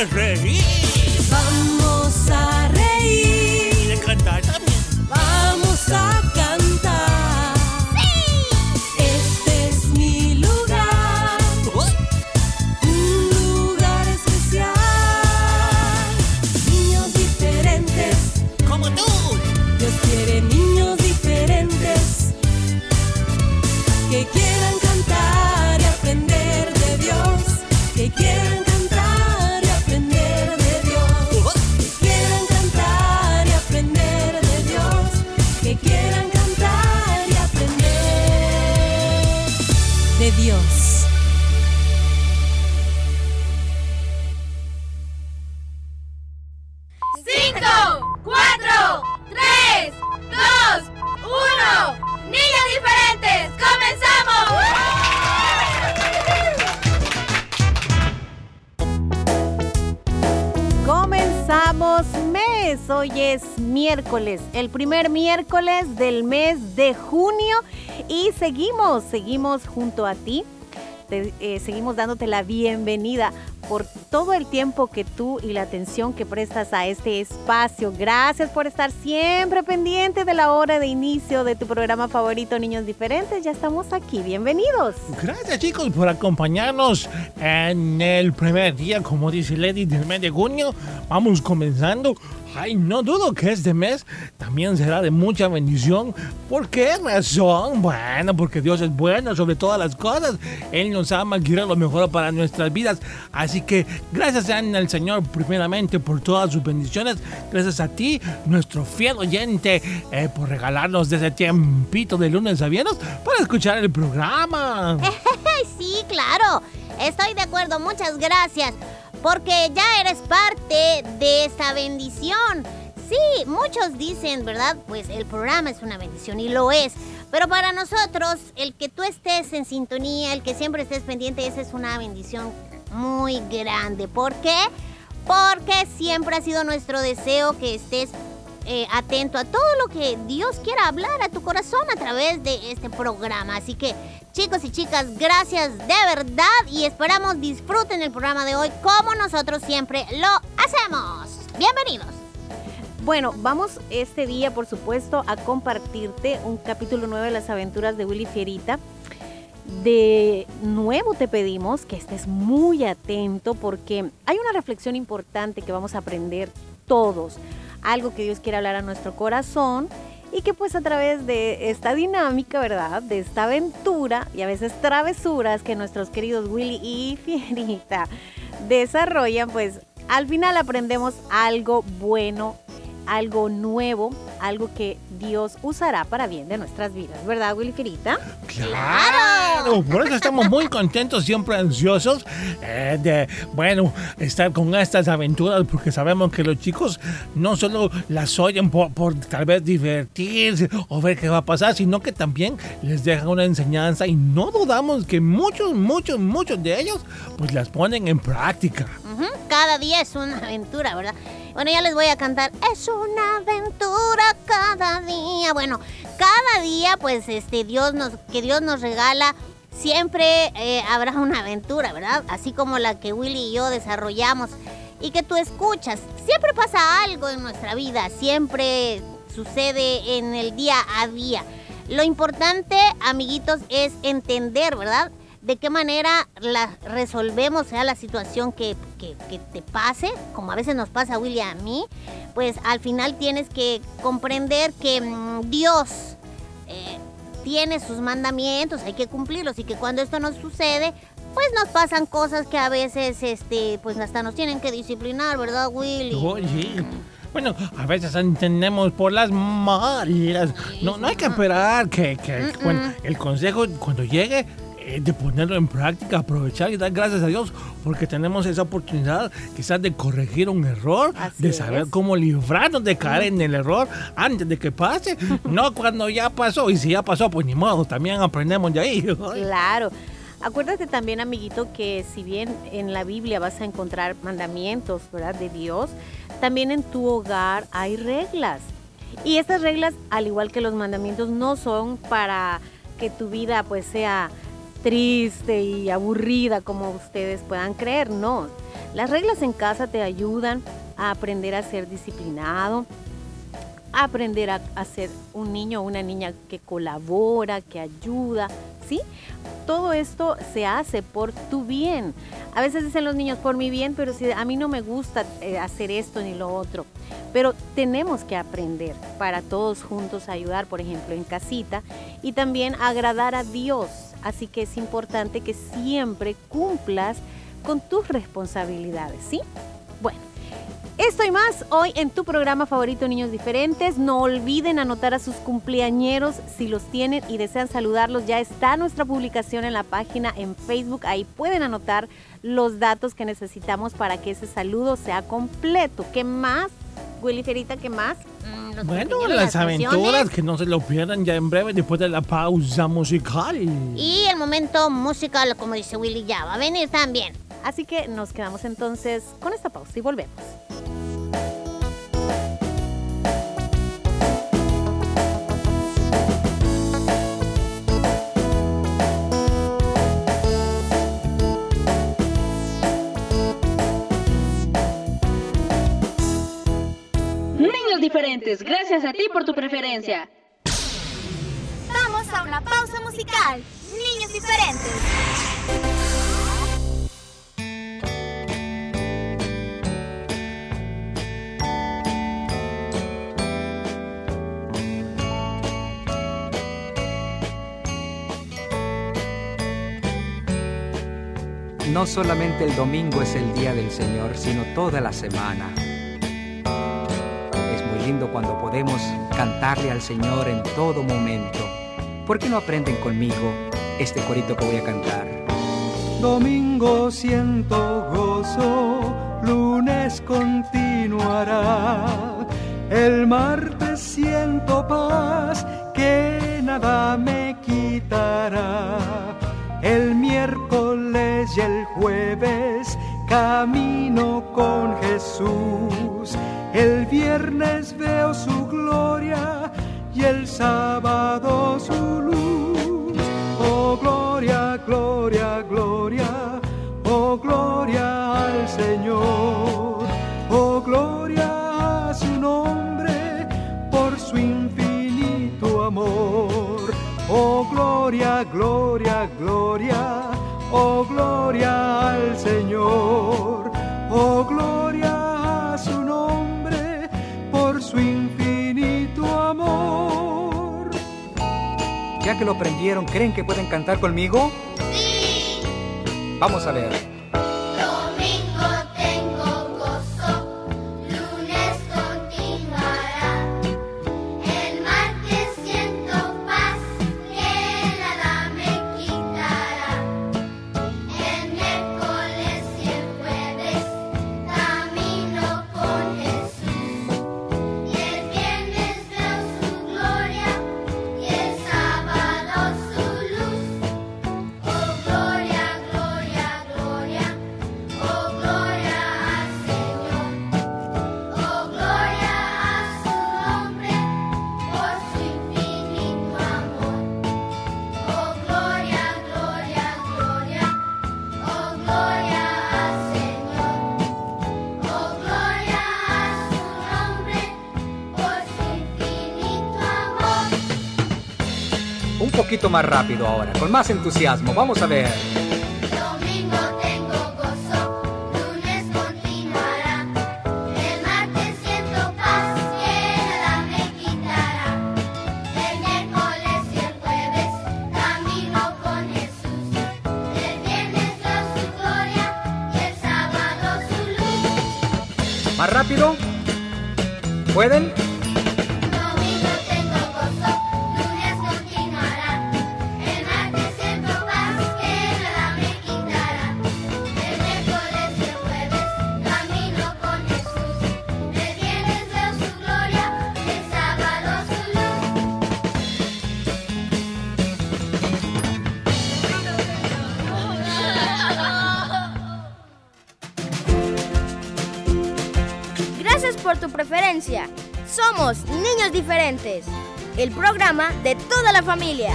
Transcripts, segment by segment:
de el primer miércoles del mes de junio. Y seguimos, seguimos junto a ti, te- eh, seguimos dándote la bienvenida por todo el tiempo que tú y la atención que prestas a este espacio. Gracias por estar siempre pendiente de la hora de inicio de tu programa favorito Niños Diferentes. Ya estamos aquí, bienvenidos. Gracias chicos por acompañarnos en el primer día, como dice Lady, del mes de junio. Vamos comenzando. Ay, no dudo que este mes también será de mucha bendición. ¿Por qué razón? Bueno, porque Dios es bueno sobre todas las cosas. Él nos ama quiere lo mejor para nuestras vidas. Así que gracias sean al Señor primeramente por todas sus bendiciones. Gracias a ti, nuestro fiel oyente, eh, por regalarnos de ese tiempito de lunes a viernes para escuchar el programa. Sí, claro. Estoy de acuerdo. Muchas gracias. Porque ya eres parte de esta bendición. Sí, muchos dicen, ¿verdad? Pues el programa es una bendición y lo es. Pero para nosotros, el que tú estés en sintonía, el que siempre estés pendiente, esa es una bendición muy grande. ¿Por qué? Porque siempre ha sido nuestro deseo que estés eh, atento a todo lo que Dios quiera hablar a tu corazón a través de este programa. Así que, chicos y chicas, gracias de verdad y esperamos disfruten el programa de hoy como nosotros siempre lo hacemos. Bienvenidos. Bueno, vamos este día, por supuesto, a compartirte un capítulo nuevo de las aventuras de Willy Fierita. De nuevo te pedimos que estés muy atento porque hay una reflexión importante que vamos a aprender todos. Algo que Dios quiere hablar a nuestro corazón y que pues a través de esta dinámica, ¿verdad? De esta aventura y a veces travesuras que nuestros queridos Willy y Fierita desarrollan, pues al final aprendemos algo bueno, algo nuevo, algo que Dios usará para bien de nuestras vidas, ¿verdad, Willy? Claro, por eso estamos muy contentos, siempre ansiosos eh, de, bueno, estar con estas aventuras, porque sabemos que los chicos no solo las oyen por, por tal vez divertirse o ver qué va a pasar, sino que también les dejan una enseñanza y no dudamos que muchos, muchos, muchos de ellos pues las ponen en práctica. Ujú, Cada día es una aventura, ¿verdad? Bueno, ya les voy a cantar. Es una aventura cada día. Bueno, cada día, pues, este, Dios nos, que Dios nos regala, siempre eh, habrá una aventura, ¿verdad? Así como la que Willy y yo desarrollamos y que tú escuchas. Siempre pasa algo en nuestra vida, siempre sucede en el día a día. Lo importante, amiguitos, es entender, ¿verdad? De qué manera la resolvemos, sea la situación que, que- que te pase, como a veces nos pasa a Willy a mí, pues al final tienes que comprender que mm, Dios eh, tiene sus mandamientos, hay que cumplirlos y que cuando esto nos sucede, pues nos pasan cosas que a veces, este, pues hasta nos tienen que disciplinar, ¿verdad, Willy? Oye, bueno, a veces entendemos por las malas. No, no hay que esperar que, que bueno, el consejo cuando llegue eh, de ponerlo en práctica, aprovechar y dar gracias a Dios porque tenemos esa oportunidad quizás de corregir un error, Así de saber es. cómo librarnos de caer en el error antes de que pase, no cuando ya pasó y si ya pasó pues ni modo, también aprendemos de ahí. Claro. Acuérdate también, amiguito, que si bien en la Biblia vas a encontrar mandamientos, ¿verdad? De Dios, también en tu hogar hay reglas. Y estas reglas, al igual que los mandamientos, no son para que tu vida pues sea triste y aburrida como ustedes puedan creer, no. Las reglas en casa te ayudan a aprender a ser disciplinado, a aprender a, ser un niño o una niña que colabora, que ayuda, ¿sí? Todo esto se hace por tu bien. A veces dicen los niños, por mi bien, pero si a mí no me gusta eh, hacer esto ni lo otro. Pero tenemos que aprender para todos juntos ayudar, por ejemplo, en casita y también agradar a Dios. Así que es importante que siempre cumplas con tus responsabilidades, ¿sí? Bueno, esto y más hoy en tu programa favorito Niños Diferentes. No olviden anotar a sus cumpleañeros si los tienen y desean saludarlos. Ya está nuestra publicación en la página en Facebook. Ahí pueden anotar los datos que necesitamos para que ese saludo sea completo. ¿Qué más? Willy Ferita, ¿qué más? Mm, Bueno, las canciones. aventuras que no se lo pierdan ya en breve después de la pausa musical. Y el momento musical, como dice Willy, ya va a venir también. Así que nos quedamos entonces con esta pausa y volvemos. Diferentes, gracias a ti por tu preferencia. Vamos a una pausa musical. Niños diferentes. No solamente el domingo es el día del Señor, sino toda la semana. Cuando podemos cantarle al Señor en todo momento. ¿Por qué no aprenden conmigo este corito que voy a cantar? Domingo siento gozo, lunes continuará. El martes siento paz que nada me quitará. El miércoles y el jueves camino con Jesús. El viernes veo su gloria y el sábado su luz. Oh gloria, gloria, gloria, oh gloria al Señor. Oh gloria a su nombre por su infinito amor. Oh gloria, gloria, gloria, oh gloria al Señor. Que lo aprendieron, ¿creen que pueden cantar conmigo? Sí. Vamos a ver. Poquito más rápido ahora, con más entusiasmo. Vamos a ver. Somos Niños Diferentes, el programa de toda la familia.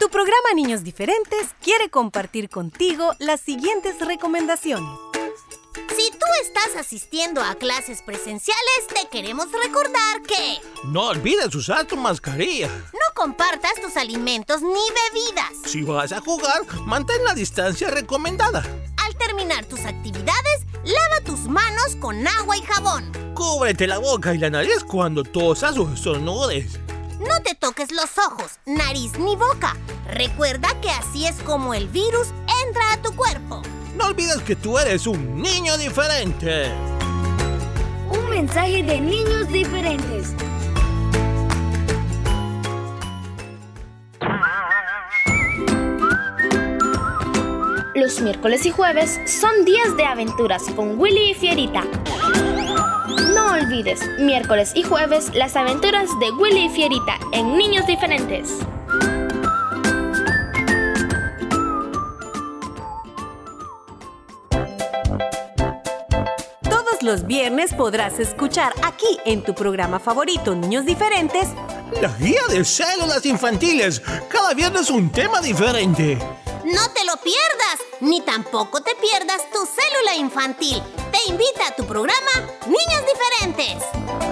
Tu programa Niños Diferentes quiere compartir contigo las siguientes recomendaciones. Estás asistiendo a clases presenciales, te queremos recordar que No olvides usar tu mascarilla. no compartas tus alimentos ni bebidas. Si vas a jugar, mantén la distancia recomendada. Al terminar tus actividades, lava tus manos con agua y jabón. Cúbrete la boca y la nariz cuando tosas o estornudes. No te toques los ojos, nariz ni boca. Recuerda que así es como el virus entra a tu cuerpo. No olvides que tú eres un niño diferente. Un mensaje de niños diferentes. Los miércoles y jueves son días de aventuras con Willy y Fierita. No olvides, miércoles y jueves, las aventuras de Willy y Fierita en Niños Diferentes. Los viernes podrás escuchar aquí en tu programa favorito Niños Diferentes La guía de células infantiles. Cada viernes un tema diferente. No te lo pierdas, ni tampoco te pierdas tu célula infantil. Te invita a tu programa Niños Diferentes.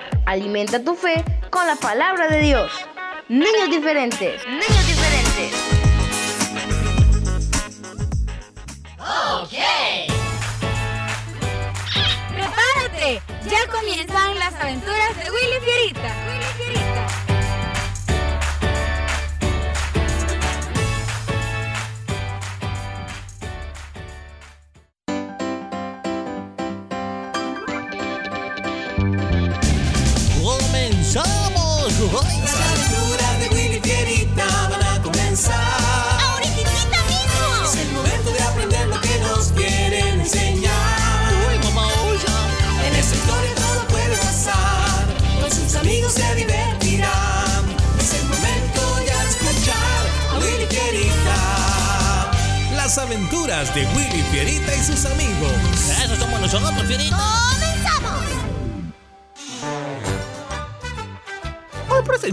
Alimenta tu fe con la palabra de Dios. Niños diferentes. Niños diferentes. ¡Prepárate! Ya comienzan las aventuras de Willy Fierita.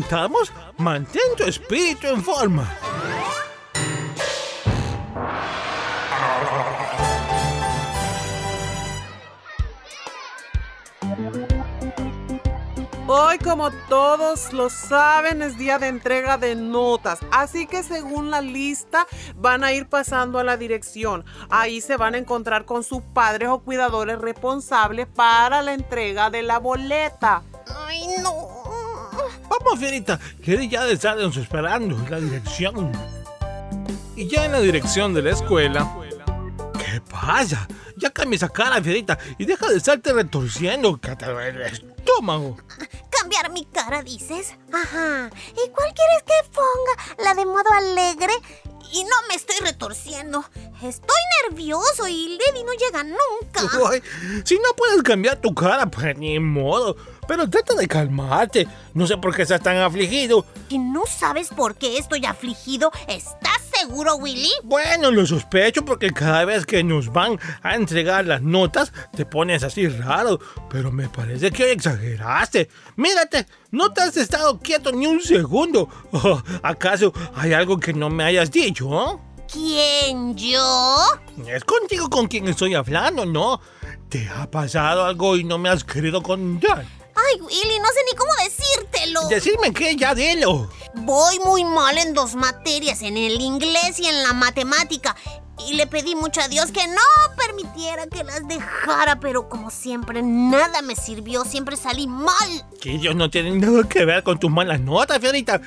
Presentamos Mantén tu espíritu en forma. Hoy, como todos lo saben, es día de entrega de notas. Así que según la lista, van a ir pasando a la dirección. Ahí se van a encontrar con sus padres o cuidadores responsables para la entrega de la boleta. Ay, no. Vamos, Fierita, que ya de estarnos esperando en la dirección. Y ya en la dirección de la escuela. ¿Qué pasa? Ya cambia esa cara, Fierita, y deja de estarte retorciendo, que te el estómago. ¿Cambiar mi cara, dices? Ajá. ¿Y cuál quieres que ponga? ¿La de modo alegre? Y no me estoy retorciendo. Estoy nervioso y Lady no llega nunca. Si no puedes cambiar tu cara, pues ni modo. Pero trata de calmarte. No sé por qué estás tan afligido. ¿Y no sabes por qué estoy afligido? ¿Estás seguro, Willy? Bueno, lo sospecho porque cada vez que nos van a entregar las notas te pones así raro, pero me parece que exageraste. Mírate, no te has estado quieto ni un segundo. Oh, ¿Acaso hay algo que no me hayas dicho? ¿Quién, yo? Es contigo con quien estoy hablando, ¿no? ¿Te ha pasado algo y no me has querido contar? Ay, Willy, no sé ni cómo decírtelo. Decirme que ya dilo. Voy muy mal en dos materias, en el inglés y en la matemática. Y le pedí mucho a Dios que no permitiera que las dejara, pero como siempre, nada me sirvió, siempre salí mal. Que ellos no tienen nada que ver con tus malas notas, Fiorita.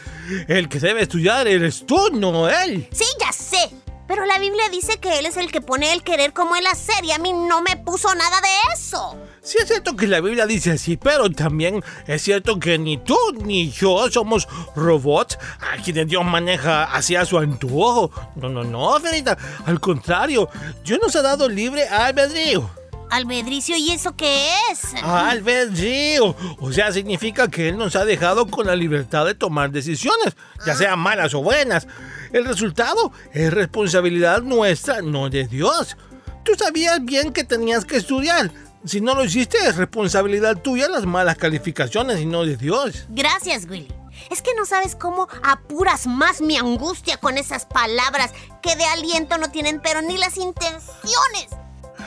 El que debe estudiar eres tú, no él. Sí, ya sé. Pero la Biblia dice que Él es el que pone el querer como el hacer y a mí no me puso nada de eso. Sí es cierto que la Biblia dice así, pero también es cierto que ni tú ni yo somos robots a quienes Dios maneja hacia su antojo. No, no, no, Fiorita. Al contrario, Dios nos ha dado libre albedrío. Albedricio, ¿y eso qué es? Albedrío. O sea, significa que Él nos ha dejado con la libertad de tomar decisiones, ya sean malas o buenas. El resultado es responsabilidad nuestra, no de Dios. Tú sabías bien que tenías que estudiar. Si no lo hiciste, es responsabilidad tuya las malas calificaciones y no de Dios. Gracias, Willy. Es que no sabes cómo apuras más mi angustia con esas palabras que de aliento no tienen pero ni las intenciones.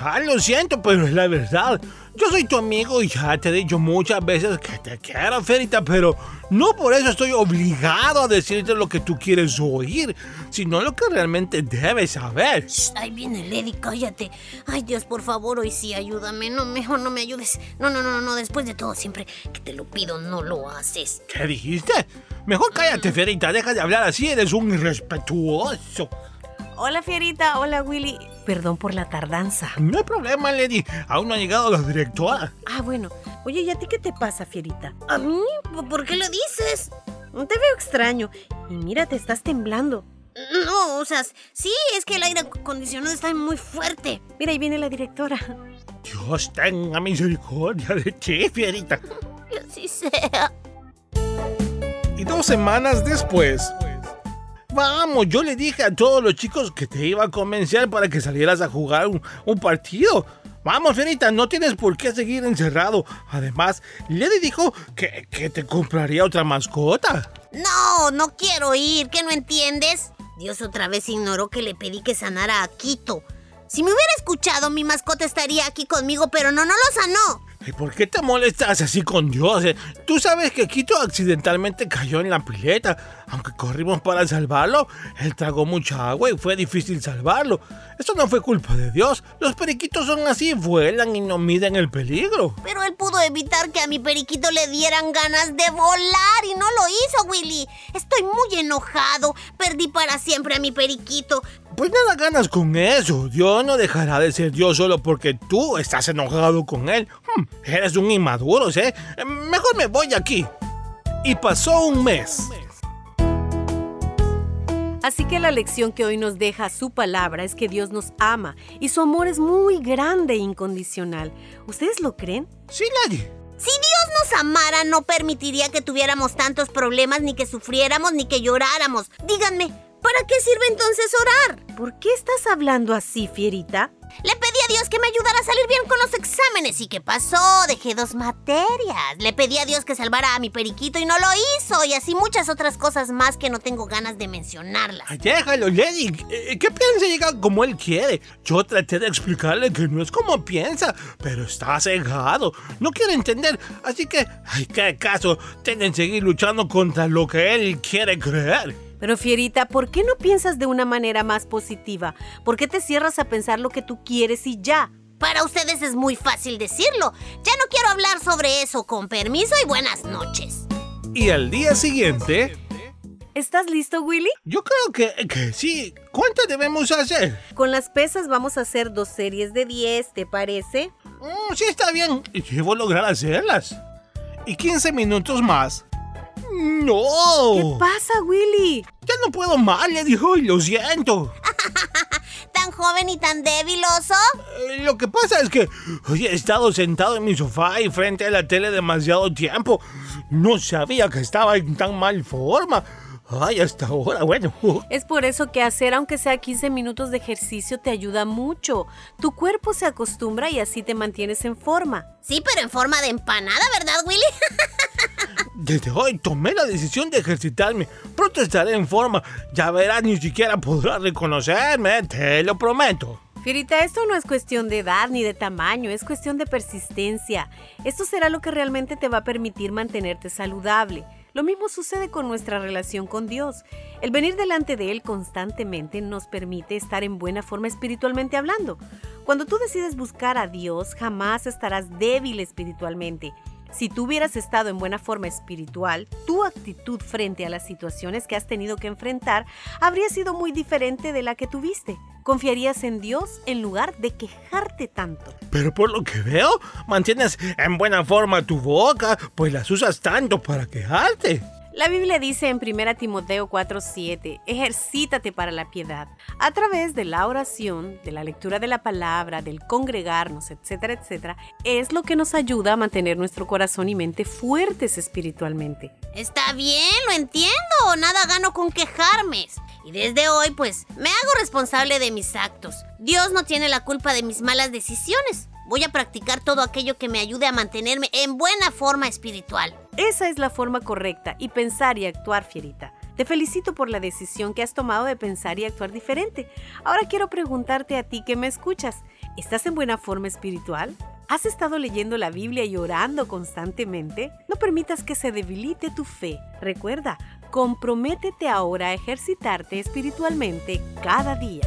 Ah, lo siento, pero es la verdad. Yo soy tu amigo y ya te he dicho muchas veces que te quiero, Ferita, pero no por eso estoy obligado a decirte lo que tú quieres oír, sino lo que realmente debes saber. Shh, ahí viene Lady, cállate. Ay, Dios, por favor, hoy sí, ayúdame. No, mejor no me ayudes. No, no, no, no, después de todo, siempre que te lo pido, no lo haces. ¿Qué dijiste? Mejor cállate, Ferita, deja de hablar así, eres un irrespetuoso. Hola, Fierita. Hola, Willy. Perdón por la tardanza. No hay problema, Lady, aún no ha llegado la directora. Ah, bueno. Oye, ¿y a ti qué te pasa, Fierita? ¿A mí? ¿Por qué lo dices? Te veo extraño. Y mira, te estás temblando. No, o sea, sí, es que el aire acondicionado está muy fuerte. Mira, ahí viene la directora. Dios tenga misericordia de ti, Fierita. Que así sea. Y dos semanas después. Vamos, yo le dije a todos los chicos que te iba a convencer para que salieras a jugar un, partido. Vamos, Fierita, no tienes por qué seguir encerrado. Además, Lady dijo que, que te compraría otra mascota. No, no quiero ir, ¿qué no entiendes? Dios otra vez ignoró que le pedí que sanara a Quito. Si me hubiera escuchado, mi mascota estaría aquí conmigo, pero no, no lo sanó. ¿Y por qué te molestas así con Dios? eh? Tú sabes que Quito accidentalmente cayó en la pileta. Aunque corrimos para salvarlo, él tragó mucha agua y fue difícil salvarlo. Eso no fue culpa de Dios. Los periquitos son así, vuelan y no miden el peligro. Pero él pudo evitar que a mi periquito le dieran ganas de volar y no lo hizo, Willy. Estoy muy enojado. Perdí para siempre a mi periquito. Pues nada ganas con eso. Dios no dejará de ser Dios solo porque tú estás enojado con él. Hmm, eres un inmaduro, ¿eh? Mejor me voy aquí. Y pasó un mes. Así que la lección que hoy nos deja su palabra es que Dios nos ama y su amor es muy grande e incondicional. ¿Ustedes lo creen? Sí, Lady. Si Dios nos amara, no permitiría que tuviéramos tantos problemas, ni que sufriéramos, ni que lloráramos. Díganme, ¿para qué sirve entonces orar? ¿Por qué estás hablando así, Fierita? Le pedí a Dios que me ayudara a salir bien con los exámenes. ¿Y qué pasó? Dejé dos materias. Le pedí a Dios que salvara a mi periquito y no lo hizo. Y así muchas otras cosas más que no tengo ganas de mencionarlas. Ay, déjalo, Lady. Eh, ¿Qué piensa llega como él quiere? Yo traté de explicarle que no es como piensa, pero está cegado. No quiere entender. Así que, ay, qué caso. Tienen que seguir luchando contra lo que él quiere creer. Pero Fierita, ¿por qué no piensas de una manera más positiva? ¿Por qué te cierras a pensar lo que tú quieres y ya? Para ustedes es muy fácil decirlo. Ya no quiero hablar sobre eso. Con permiso y buenas noches. Y al día siguiente, ¿Estás listo, Willy? yo creo que, que sí. ¿Cuántas debemos hacer? Con las pesas vamos a hacer dos series de 10, ¿te parece? Mm, sí, está bien. Debo lograr hacerlas. Y 15 minutos más. ¡No! ¿Qué pasa, Willy? Ya no puedo más, le dijo, y lo siento. ¿Tan joven y tan débil, oso? Eh, Lo que pasa es que hoy he estado sentado en mi sofá y frente a la tele demasiado tiempo. No sabía que estaba en tan mal forma. Ay, hasta ahora, bueno. Es por eso que hacer aunque sea 15 minutos de ejercicio te ayuda mucho. Tu cuerpo se acostumbra y así te mantienes en forma. Sí, pero en forma de empanada, ¿verdad, Willy? Desde hoy tomé la decisión de ejercitarme. Pronto estaré en forma. Ya verás, ni siquiera podrás reconocerme, te lo prometo. Fierita, esto no es cuestión de edad ni de tamaño, es cuestión de persistencia. Esto será lo que realmente te va a permitir mantenerte saludable. Lo mismo sucede con nuestra relación con Dios. El venir delante de Él constantemente nos permite estar en buena forma espiritualmente hablando. Cuando tú decides buscar a Dios, jamás estarás débil espiritualmente. Si tú hubieras estado en buena forma espiritual, tu actitud frente a las situaciones que has tenido que enfrentar habría sido muy diferente de la que tuviste. Confiarías en Dios en lugar de quejarte tanto. Pero por lo que veo, mantienes en buena forma tu boca, pues las usas tanto para quejarte. La Biblia dice en 1 Timoteo 4:7, ejercítate para la piedad. A través de la oración, de la lectura de la palabra, del congregarnos, etcétera, etcétera, es lo que nos ayuda a mantener nuestro corazón y mente fuertes espiritualmente. Está bien, lo entiendo. Nada gano con quejarme. Y desde hoy, pues, me hago responsable de mis actos. Dios no tiene la culpa de mis malas decisiones. Voy a practicar todo aquello que me ayude a mantenerme en buena forma espiritual. Esa es la forma correcta y pensar y actuar, Fierita. Te felicito por la decisión que has tomado de pensar y actuar diferente. Ahora quiero preguntarte a ti que me escuchas. ¿Estás en buena forma espiritual? ¿Has estado leyendo la Biblia y orando constantemente? No permitas que se debilite tu fe. Recuerda, comprométete ahora a ejercitarte espiritualmente cada día.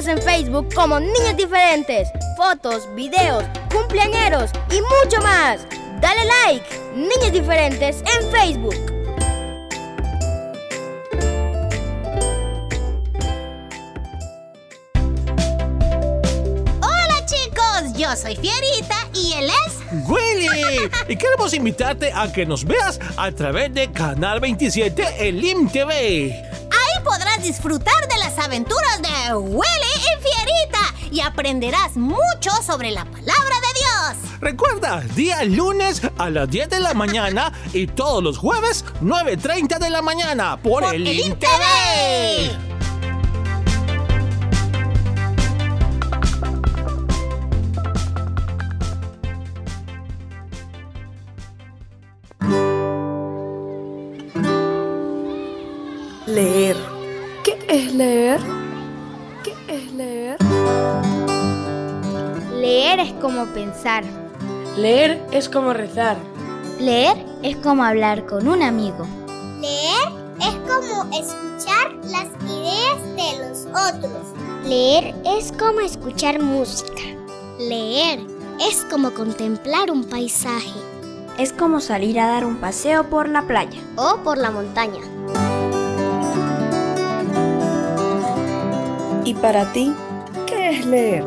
Búscanos en Facebook como Niños Diferentes. Fotos, videos, cumpleañeros y mucho más. Dale like, Niños Diferentes en Facebook. Hola chicos, yo soy Fierita y él es... Willy, y queremos invitarte a que nos veas a través de Canal 27 en LIM TV. Ahí podrás disfrutar de las aventuras de Willy y aprenderás mucho sobre la palabra de Dios. Recuerda, día lunes a las 10 de la mañana y todos los jueves 9.30 de la mañana por, el LIM TV. Leer. ¿Qué es leer? Leer es como pensar. Leer es como rezar. Leer es como hablar con un amigo. Leer es como escuchar las ideas de los otros. Leer es como escuchar música. Leer es como contemplar un paisaje Es como salir a dar un paseo por la playa. o por la montaña. ¿Y para ti, qué es leer?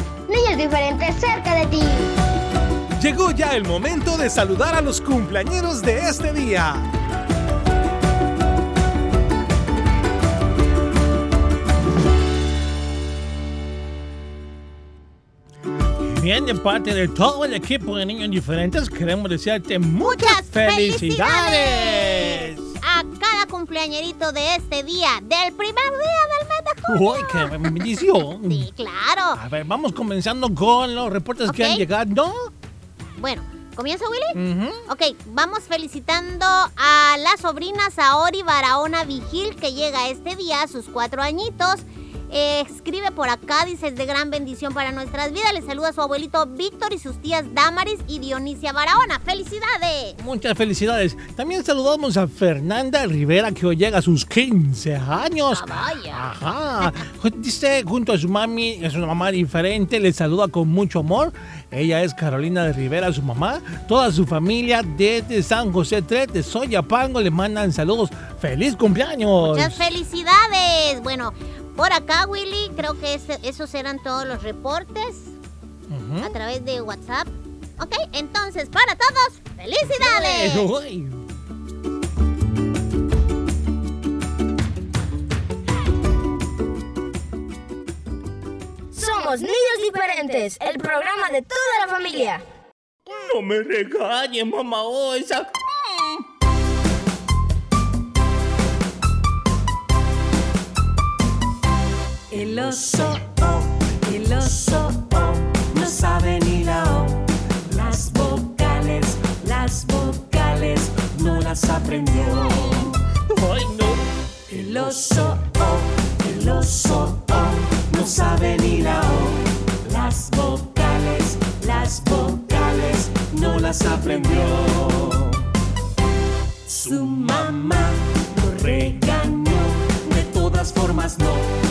Niños Diferentes cerca de ti. Llegó ya el momento de saludar a los cumpleañeros de este día. Bien, de parte de todo el equipo de Niños Diferentes, queremos desearte muchas, Muchas felicidades. A cada cumpleañerito de este día, del primer día de. ¡Uy, qué bendición! Sí, claro. A ver, vamos comenzando con los reportes que han llegado. Bueno, ¿comienza Willy? Ujú. Ok, vamos felicitando a las sobrinas Aori Barahona Vigil que llega este día a sus cuatro añitos. Eh, escribe por acá, dice, es de gran bendición para nuestras vidas. Le saluda a su abuelito Víctor y sus tías Damaris y Dionisia Barahona. ¡Felicidades! Muchas felicidades. También saludamos a Fernanda Rivera que hoy llega a sus 15 años. Ah, vaya. Ajá. Dice junto a su mami, es una mamá diferente, le saluda con mucho amor. Ella es Carolina de Rivera, su mamá. Toda su familia desde San José 3 de Soyapango le mandan saludos. ¡Feliz cumpleaños! Muchas felicidades. Bueno, por acá, Willy, creo que esos eran todos los reportes a través de WhatsApp. Ok, entonces, para todos, ¡felicidades! Somos Niños Diferentes, el programa de toda la familia. No me regañes, mamá Osa. El oso, oh, el oso, oh, no sabe ni la O. Las vocales, las vocales, no las aprendió. Ay, no. El oso, oh, el oso, oh, no sabe ni la O. Las vocales, las vocales no las aprendió. Su mamá lo regañó, de todas formas no, no,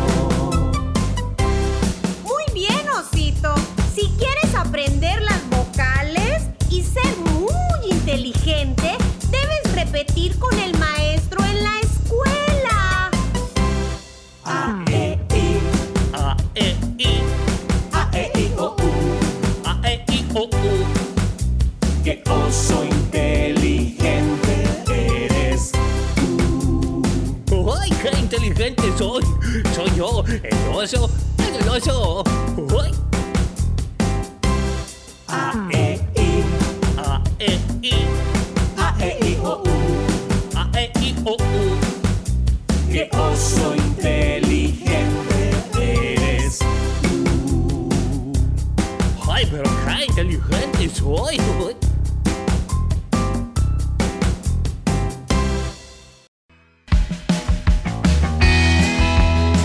Con el maestro en la escuela. A, E, I, A, E, I, A, E, I, O, U. A, E, I, O, U. Qué oso inteligente eres. ¡Ay, qué inteligente soy! Soy yo, el oso, el oso. ¡Ay! ¡Ay, pero qué inteligente soy! ¡Ay!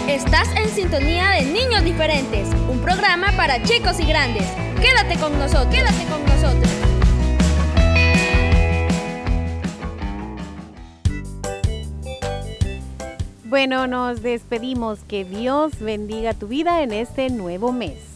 Estás en sintonía de Niños Diferentes, un programa para chicos y grandes. Quédate con nosotros, quédate con nosotros. Bueno, nos despedimos. Que Dios bendiga tu vida en este nuevo mes.